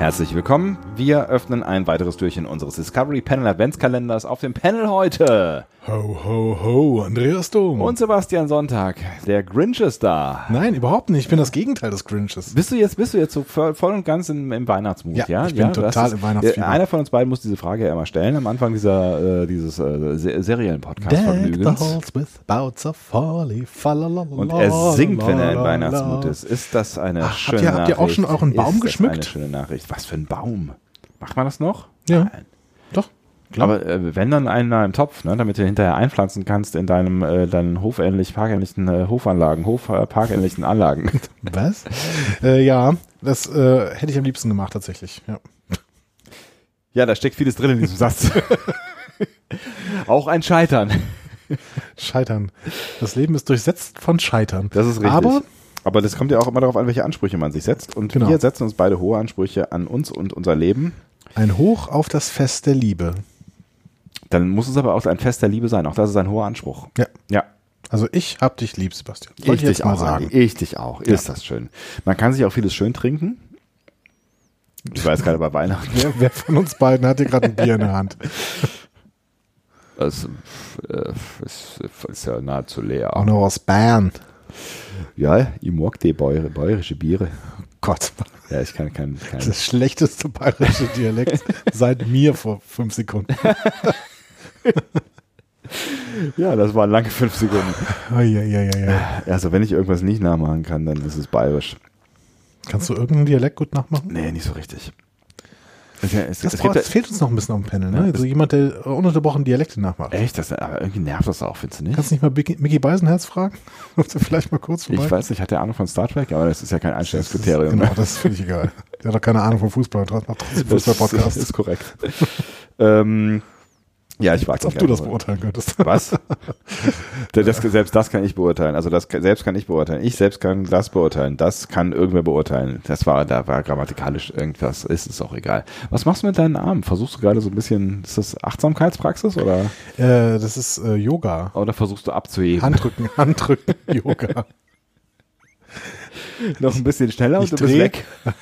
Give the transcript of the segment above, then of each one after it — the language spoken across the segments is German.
Herzlich willkommen. Wir öffnen ein weiteres Türchen unseres Discovery Panel Adventskalenders. Auf dem Panel heute Ho, ho, ho, Andreas Dom. und Sebastian Sonntag. Der Grinch ist da. Nein, überhaupt nicht. Ich bin das Gegenteil des Grinches. Bist du jetzt, bist du jetzt so voll, und ganz im, im Weihnachtsmut? Ja, Ja, ich bin hast total im Weihnachtsfieber. Einer von uns beiden muss diese Frage ja immer stellen am Anfang dieser, äh, dieses äh, Se- Serienpodcast-Vergnügens. Und er singt, wenn er la, Weihnachtsmut ist. Ist das eine Ach, habt schöne ihr- habt ihr auch Nachricht? schon euren Baum ist geschmückt? Das eine schöne Nachricht. Was für ein Baum? Macht man das noch? Ja. Nein. Doch, klar. Aber äh, wenn dann einer im Topf, ne, damit du hinterher einpflanzen kannst in deinem äh, deinen hofähnlich parkähnlichen äh, Hofanlagen, Hof äh, Anlagen. Was? äh, ja, das äh, hätte ich am liebsten gemacht, tatsächlich. Ja. ja, da steckt vieles drin in diesem Satz. Auch ein Scheitern. Scheitern. Das Leben ist durchsetzt von Scheitern. Das ist richtig. Aber Aber das kommt ja auch immer darauf an, welche Ansprüche man sich setzt. Und Genau. wir setzen uns beide hohe Ansprüche an uns und unser Leben. ein Hoch auf das Fest der Liebe. Dann muss es aber auch ein Fest der Liebe sein. Auch das ist ein hoher Anspruch. Ja. Ja. Also ich hab dich lieb, Sebastian. Soll ich dich auch, sagen. Ich dich auch. Ist das schön. Man kann sich auch vieles schön trinken. Ich weiß gerade bei Weihnachten. Wer, wer von uns beiden hat hier gerade ein Bier in der Hand? Das äh, ist, ist ja nahezu leer. Auch noch aus Bern. Ja, ich mag die Bäuer, bayerische Biere. Gott, Ja, ich kann kein, kein das schlechteste bayerische Dialekt seit mir vor fünf Sekunden. Ja, das waren lange fünf Sekunden. Eieieiei. Also wenn ich irgendwas nicht nachmachen kann, dann ist es bayerisch. Kannst du irgendeinen Dialekt gut nachmachen? Nee, nicht so richtig. Es, es, Das, es braucht, das fehlt uns noch ein bisschen auf dem Panel. Ne? Also jemand, der ununterbrochen Dialekte nachmacht. echt, das, aber irgendwie nervt das auch, findest du nicht? Kannst du nicht mal Mickey, Mickey Beisenherz fragen? Du vielleicht mal kurz vorbei? Ich weiß nicht, hat der Ahnung von Star Trek, aber das ist ja kein Das Einstellungskriterium. genau, ne? das ist völlig egal. Der hat doch keine Ahnung von Fußball und macht trotzdem Das Fußball-Podcast. ist korrekt. ähm, ja, ich weiß Als ob du das beurteilen könntest. Was? Das, selbst das kann ich beurteilen. Also das selbst kann ich beurteilen. Ich selbst kann das beurteilen. Das kann irgendwer beurteilen. Das war, da war grammatikalisch irgendwas. Ist es auch egal. Was machst du mit deinen Armen? Versuchst du gerade so ein bisschen, ist das Achtsamkeitspraxis oder, Äh, das ist äh, Yoga. oder versuchst du abzuheben? Handrücken, Handrücken, Yoga. Noch ein bisschen schneller Ich und du bist dreh- weg.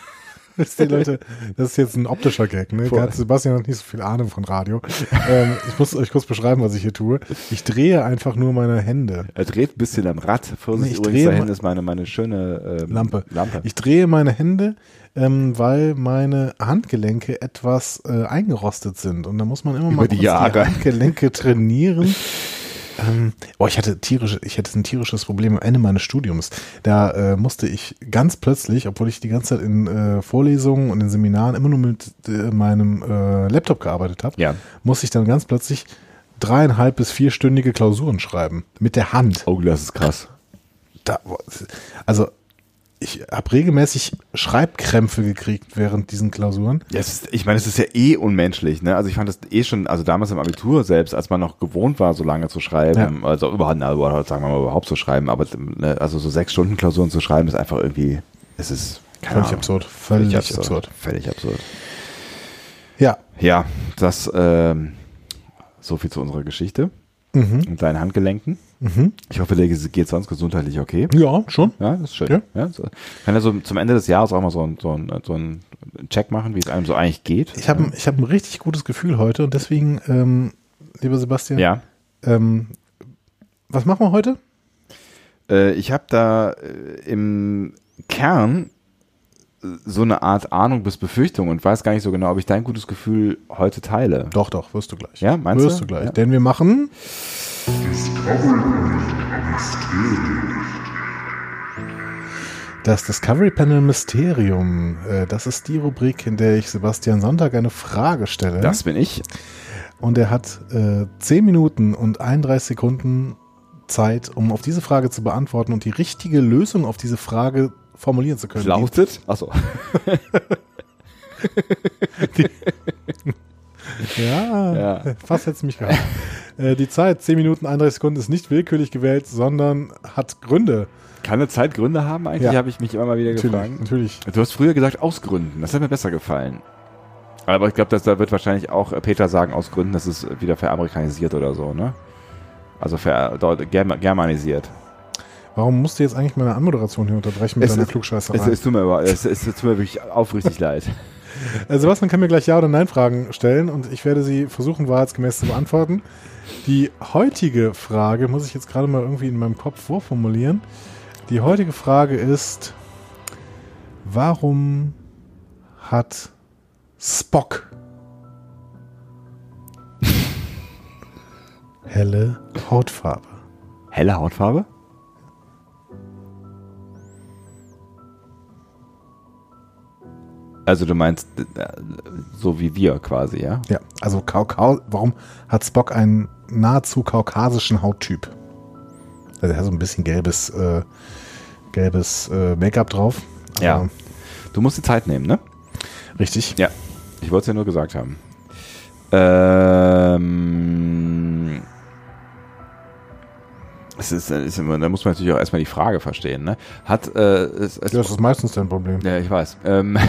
Wisst ihr, Leute, das ist jetzt ein optischer Gag. Ne? Voll. Hat Sebastian hat nicht so viel Ahnung von Radio. ähm, ich muss euch kurz beschreiben, was ich hier tue. Ich drehe einfach nur meine Hände. Er dreht ein bisschen am Rad. Vorsicht, ich übrigens, drehe da ist meine, meine schöne ähm, Lampe. Lampe. Ich drehe meine Hände, ähm, weil meine Handgelenke etwas äh, eingerostet sind. Und da muss man immer mal die die Handgelenke trainieren. Ähm, boah, ich hatte tierische, ich hatte ein tierisches Problem am Ende meines Studiums. Da äh, musste ich ganz plötzlich, obwohl ich die ganze Zeit in äh, Vorlesungen und in Seminaren immer nur mit äh, meinem äh, Laptop gearbeitet habe, Ja. musste ich dann ganz plötzlich dreieinhalb bis vierstündige Klausuren schreiben. Mit der Hand. Oh, das ist krass. Da, also ich habe regelmäßig Schreibkrämpfe gekriegt während diesen Klausuren. Ja, ist, ich meine, es ist ja eh unmenschlich, ne? Also ich fand das eh schon, also damals im Abitur selbst, als man noch gewohnt war, so lange zu schreiben, also überhaupt, na, überhaupt, sagen wir mal, überhaupt zu schreiben, aber ne, also so sechs Stunden Klausuren zu schreiben, ist einfach irgendwie, es ist keine Völlig Ahnung, absurd. Völlig absurd. Völlig absurd. Ja. Ja, das, ähm, so viel zu unserer Geschichte Mhm. und deinen Handgelenken. Mhm. Ich hoffe, dir geht sonst gesundheitlich okay. Ja, schon. Ja, das ist schön. Ja. Ja. so. Kann ja so zum Ende des Jahres auch mal so, ein, so, ein, so einen Check machen, wie es einem so eigentlich geht. Ich habe ich hab ein richtig gutes Gefühl heute und deswegen, ähm, lieber Sebastian, ja. ähm, was machen wir heute? Äh, ich habe da äh, im Kern äh, so eine Art Ahnung bis Befürchtung und weiß gar nicht so genau, ob ich dein gutes Gefühl heute teile. Doch, doch, wirst du gleich. Ja, meinst wirst du? du gleich. Ja. Denn wir machen das Discovery Panel Mysterium. Äh, Das ist die Rubrik, in der ich Sebastian Sonntag eine Frage stelle. Das bin ich. Und er hat äh, 10 Minuten und 31 Sekunden Zeit, um auf diese Frage zu beantworten und die richtige Lösung auf diese Frage formulieren zu können. Lautet? Achso. Ja, Ja. fast hätte es mich gehabt. Äh, die Zeit, 10 Minuten, 31 Sekunden, ist nicht willkürlich gewählt, sondern hat Gründe. Kann eine Zeit Gründe haben eigentlich? Ja. Habe ich mich immer mal wieder Natürlich, gefragt. natürlich. Du hast früher gesagt aus Gründen. Das hat mir besser gefallen. Aber ich glaube, dass da wird wahrscheinlich auch äh, Peter sagen aus Gründen, das ist wieder veramerikanisiert oder so, ne? Also ver, dort, germ, germanisiert. Warum musst du jetzt eigentlich meine Anmoderation hier unterbrechen mit Es deiner ist- Klugscheißerei? Es, es, tut mir, aber- es, es tut mir wirklich aufrichtig leid. Also Sebastian kann mir gleich Ja- oder Nein-Fragen stellen und ich werde sie versuchen, wahrheitsgemäß zu beantworten. Die heutige Frage muss ich jetzt gerade mal irgendwie in meinem Kopf vorformulieren. Die heutige Frage ist, warum hat Spock helle Hautfarbe? Helle Hautfarbe? Also du meinst so wie wir quasi, ja? Ja, also Kaukau, warum hat Spock einen nahezu kaukasischen Hauttyp? Also er hat so ein bisschen gelbes, äh, gelbes äh, Make-up drauf. Ja. Du musst die Zeit nehmen, ne? Richtig. Ja. Ich wollte es ja nur gesagt haben. Ähm, es ist, ist immer, da muss man natürlich auch erstmal die Frage verstehen, ne? Hat äh, es, es, Ja, das ist meistens dein Problem. Ja, ich weiß. Ähm,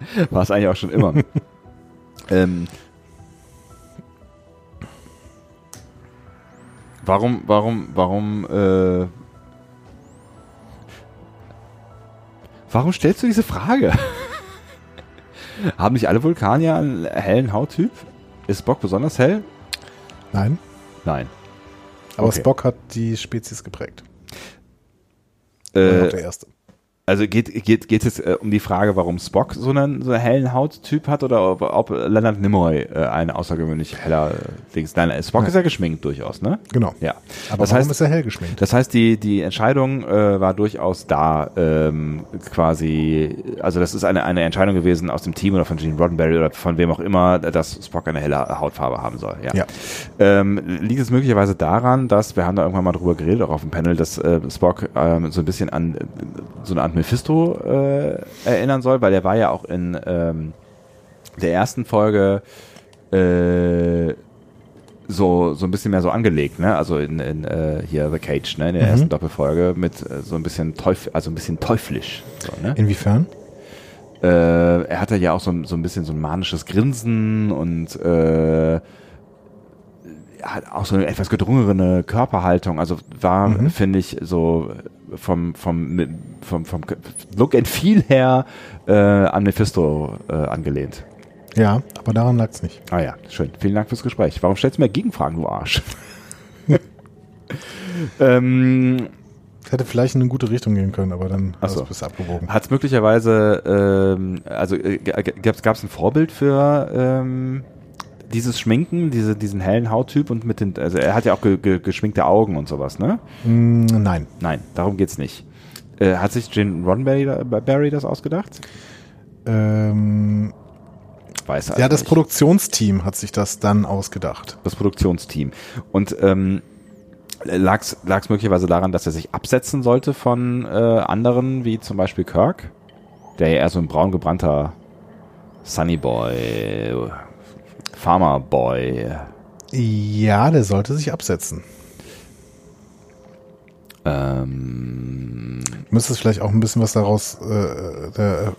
war es eigentlich auch schon immer. ähm, warum, warum, warum, äh, warum stellst du diese Frage? Haben nicht alle Vulkanier einen hellen Hauttyp? Ist Spock besonders hell? Nein, Nein. aber Okay. Spock hat die Spezies geprägt. Äh, der erste. Also geht, geht, geht es äh, um die Frage, warum Spock so einen, so einen hellen Hauttyp hat oder ob, ob Leonard Nimoy äh, ein außergewöhnlich heller äh, Dings. Nein, Spock ist ja geschminkt durchaus, ne? Genau. Ja. Aber das warum heißt, ist er hell geschminkt? das heißt, die, die Entscheidung äh, war durchaus da, ähm, quasi, also das ist eine, eine Entscheidung gewesen aus dem Team oder von Gene Roddenberry oder von wem auch immer, dass Spock eine helle Hautfarbe haben soll. Ja. Ja. Ähm, liegt es möglicherweise daran, dass, wir haben da irgendwann mal drüber geredet, auch auf dem Panel, dass äh, Spock ähm, so ein bisschen an äh, so eine Art Mephisto äh, erinnern soll, weil er war ja auch in ähm, der ersten Folge äh, so, so ein bisschen mehr so angelegt, ne? Also in, in äh, hier The Cage, ne? In der Mhm. ersten Doppelfolge mit äh, so ein bisschen teufel, also ein bisschen teuflisch. So, ne? Inwiefern? äh, er hatte ja auch so, ein- so ein bisschen so ein manisches Grinsen und äh, hat auch so eine etwas gedrungene Körperhaltung. Also war, Mhm. finde ich, so vom, vom, vom, vom Look and Feel her äh, an Mephisto äh, angelehnt. Ja, aber daran lag es nicht. Ah ja, schön. Vielen Dank fürs Gespräch. Warum stellst du mir Gegenfragen, du Arsch? ähm, hätte vielleicht in eine gute Richtung gehen können, aber dann so. hast du es abgewogen. Hat es möglicherweise, ähm, also äh, gab es ein Vorbild für ähm, dieses Schminken, diese, diesen hellen Hauttyp und mit den, also er hat ja auch ge, ge, geschminkte Augen und sowas, ne? Mm, nein. Nein, darum geht's nicht. Äh, hat sich Gene Roddenberry Barry das ausgedacht? Ähm, Weiß also ja, das nicht. Produktionsteam hat sich das dann ausgedacht. das Produktionsteam. Und ähm, lag es möglicherweise daran, dass er sich absetzen sollte von äh, anderen, wie zum Beispiel Kirk, der ja eher so ein braun gebrannter Sunny Boy, Farmer Boy. Ja, der sollte sich absetzen. Ähm, Du müsstest vielleicht auch ein bisschen was daraus äh, der,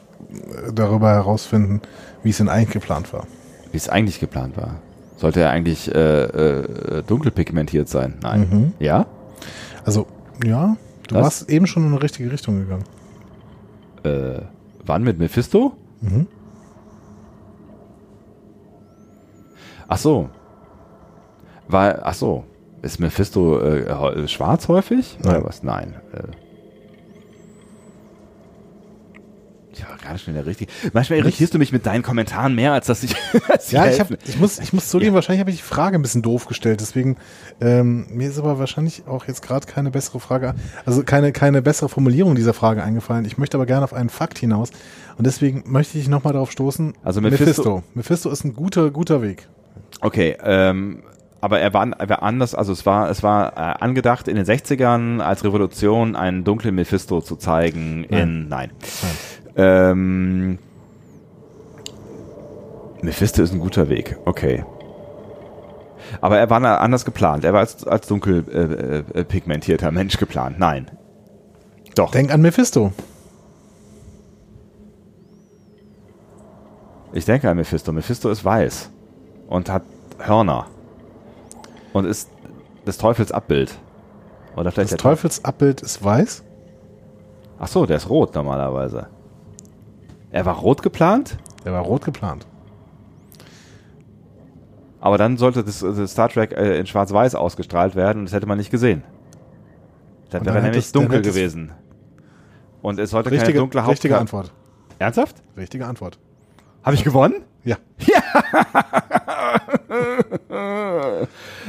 darüber herausfinden, wie es denn eigentlich geplant war. wie es eigentlich geplant war. Sollte er eigentlich äh, äh, dunkel pigmentiert sein? Nein. Mhm. Ja? Also, ja, du Was? warst eben schon in eine richtige Richtung gegangen. Äh, wann mit Mephisto? Mhm. Ach so. War, ach so. Ist Mephisto äh, schwarz häufig? Nein. Oder was? Nein. Äh. Ich war gerade schon in der richtigen. Manchmal irritierst du mich mit deinen Kommentaren mehr, als dass ich. als Ja, ich, hab, ich muss, ich muss zugeben, wahrscheinlich habe ich die Frage ein bisschen doof gestellt. Deswegen, ähm, mir ist aber wahrscheinlich auch jetzt gerade keine bessere Frage, also keine, keine bessere Formulierung dieser Frage eingefallen. Ich möchte aber gerne auf einen Fakt hinaus. Und deswegen möchte ich nochmal darauf stoßen. Also Mephisto- Mephisto. Mephisto ist ein guter, guter Weg. Okay, ähm, aber er war, er war anders, also es war, es war äh, angedacht in den 60ern als Revolution einen dunklen Mephisto zu zeigen in, nein. Ähm, Mephisto ist ein guter Weg, okay. Aber er war anders geplant, er war als, als dunkel äh, äh, pigmentierter Mensch geplant, nein. Doch, Denk an Mephisto. ich denke an Mephisto. Mephisto ist weiß und hat Hörner und ist des Teufels Abbild. Oder vielleicht Das der Teufelsabbild ist weiß. Ach so, der ist rot normalerweise. Er war rot geplant? Der war rot geplant. Aber dann sollte das, das Star Trek äh, in Schwarz-Weiß ausgestrahlt werden und das hätte man nicht gesehen. Das Und wäre dann nämlich dann dunkel gewesen. Und es sollte keine Richtige, dunkle richtige Hauptka- Antwort. Ernsthaft? Richtige Antwort. Habe ich gewonnen? Ja.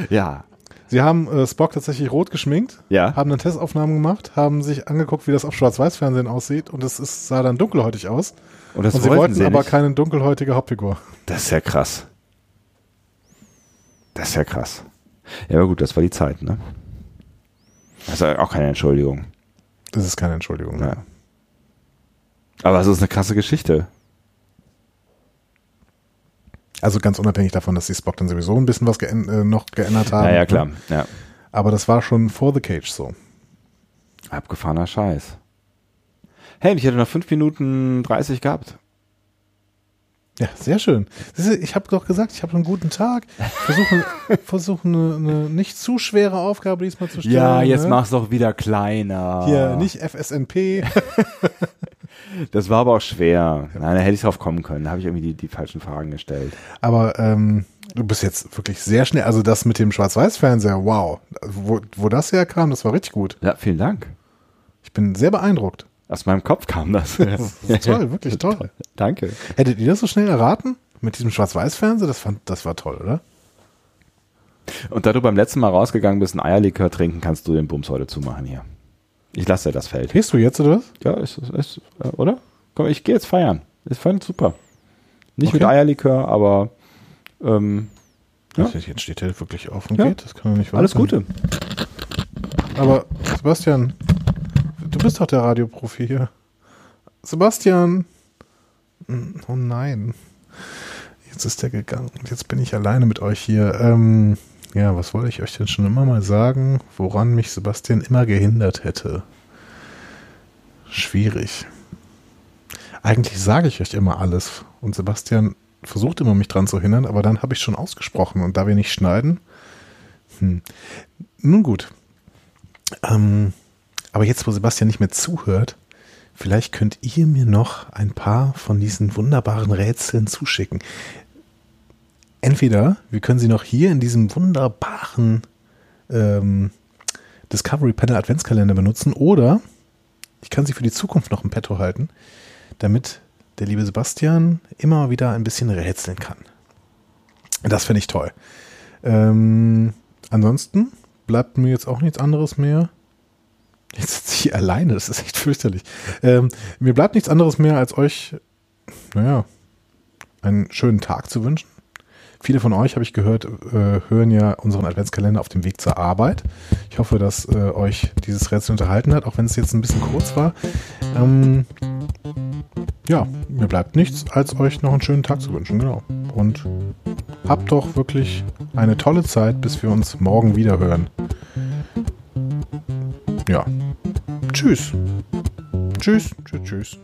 Ja. Sie haben äh, Spock tatsächlich rot geschminkt, Ja. haben eine Testaufnahme gemacht, haben sich angeguckt, wie das auf Schwarz-Weiß-Fernsehen aussieht und es ist, sah dann dunkelhäutig aus. Und das und sie wollten wollten sie aber nicht. keine dunkelhäutige Hauptfigur. Das ist ja krass. Das ist ja krass. Ja, aber gut, das war die Zeit, ne? Das ist ja auch keine Entschuldigung. Das ist keine Entschuldigung. ne? Ja. Aber es ist eine krasse Geschichte. Also ganz unabhängig davon, dass die Spock dann sowieso ein bisschen was geän äh, noch geändert haben. Ja, ja, klar. Ja. Aber das war schon vor The Cage so. Abgefahrener Scheiß. Hey, ich hätte noch 5 Minuten 30 gehabt. Ja, sehr schön. Ich habe doch gesagt, ich habe einen guten Tag. Versuche versuch eine, eine nicht zu schwere Aufgabe diesmal zu stellen. Ja, jetzt ne? mach's doch wieder kleiner. Hier, nicht FSNP. Das war aber auch schwer. Nein, da hätte ich drauf kommen können. Da habe ich irgendwie die, die falschen Fragen gestellt. Aber ähm, du bist jetzt wirklich sehr schnell. Also das mit dem Schwarz-Weiß-Fernseher, wow. Wo, wo das herkam, das war richtig gut. Ja, vielen Dank. Ich bin sehr beeindruckt. Aus meinem Kopf kam das. Das ist toll, wirklich toll. Danke. Hättet ihr das so schnell erraten? Mit diesem Schwarz-Weiß-Fernseher? Das, fand, das war toll, oder? Und da du beim letzten Mal rausgegangen bist, ein Eierlikör trinken, kannst du den Bums heute zumachen hier. Ich lasse das Feld. Gehst du jetzt, oder was? Ja, ist, ist, ist äh, oder? Komm, ich gehe jetzt feiern. Ist voll super. Nicht Okay. mit Eierlikör, aber ähm, Ja. Also Jetzt steht er wirklich auf und Ja. geht. Das kann doch nicht wahr alles. Gute. Aber Sebastian, du bist doch der Radioprofi hier. Sebastian. Hm, Oh nein. Jetzt ist der gegangen. Und jetzt bin ich alleine mit euch hier. Ähm, ja, was wollte ich euch denn schon immer mal sagen, woran mich Sebastian immer gehindert hätte? Schwierig. Eigentlich sage ich euch immer alles. Und Sebastian versucht immer, mich dran zu hindern, aber dann habe ich schon ausgesprochen. Und da wir nicht schneiden. Hm. Nun gut. Ähm, aber jetzt, wo Sebastian nicht mehr zuhört, vielleicht könnt ihr mir noch ein paar von diesen wunderbaren Rätseln zuschicken. Entweder wir können sie noch hier in diesem wunderbaren ähm, Discovery Panel Adventskalender benutzen oder ich kann sie für die Zukunft noch im Petto halten, damit der liebe Sebastian immer wieder ein bisschen rätseln kann. Das finde ich toll. Ähm, ansonsten bleibt mir jetzt auch nichts anderes mehr. Jetzt sitze ich alleine, das ist echt fürchterlich. Ähm, mir bleibt nichts anderes mehr, als euch, naja, einen schönen Tag zu wünschen. Viele von euch, habe ich gehört, äh, hören ja unseren Adventskalender auf dem Weg zur Arbeit. Ich hoffe, dass äh, euch dieses Rätsel unterhalten hat, auch wenn es jetzt ein bisschen kurz war. Ähm, ja, mir bleibt nichts, als euch noch einen schönen Tag zu wünschen, genau. Und habt doch wirklich eine tolle Zeit, bis wir uns morgen wieder hören. Ja. Tschüss. Tschüss, tschüss, tschüss.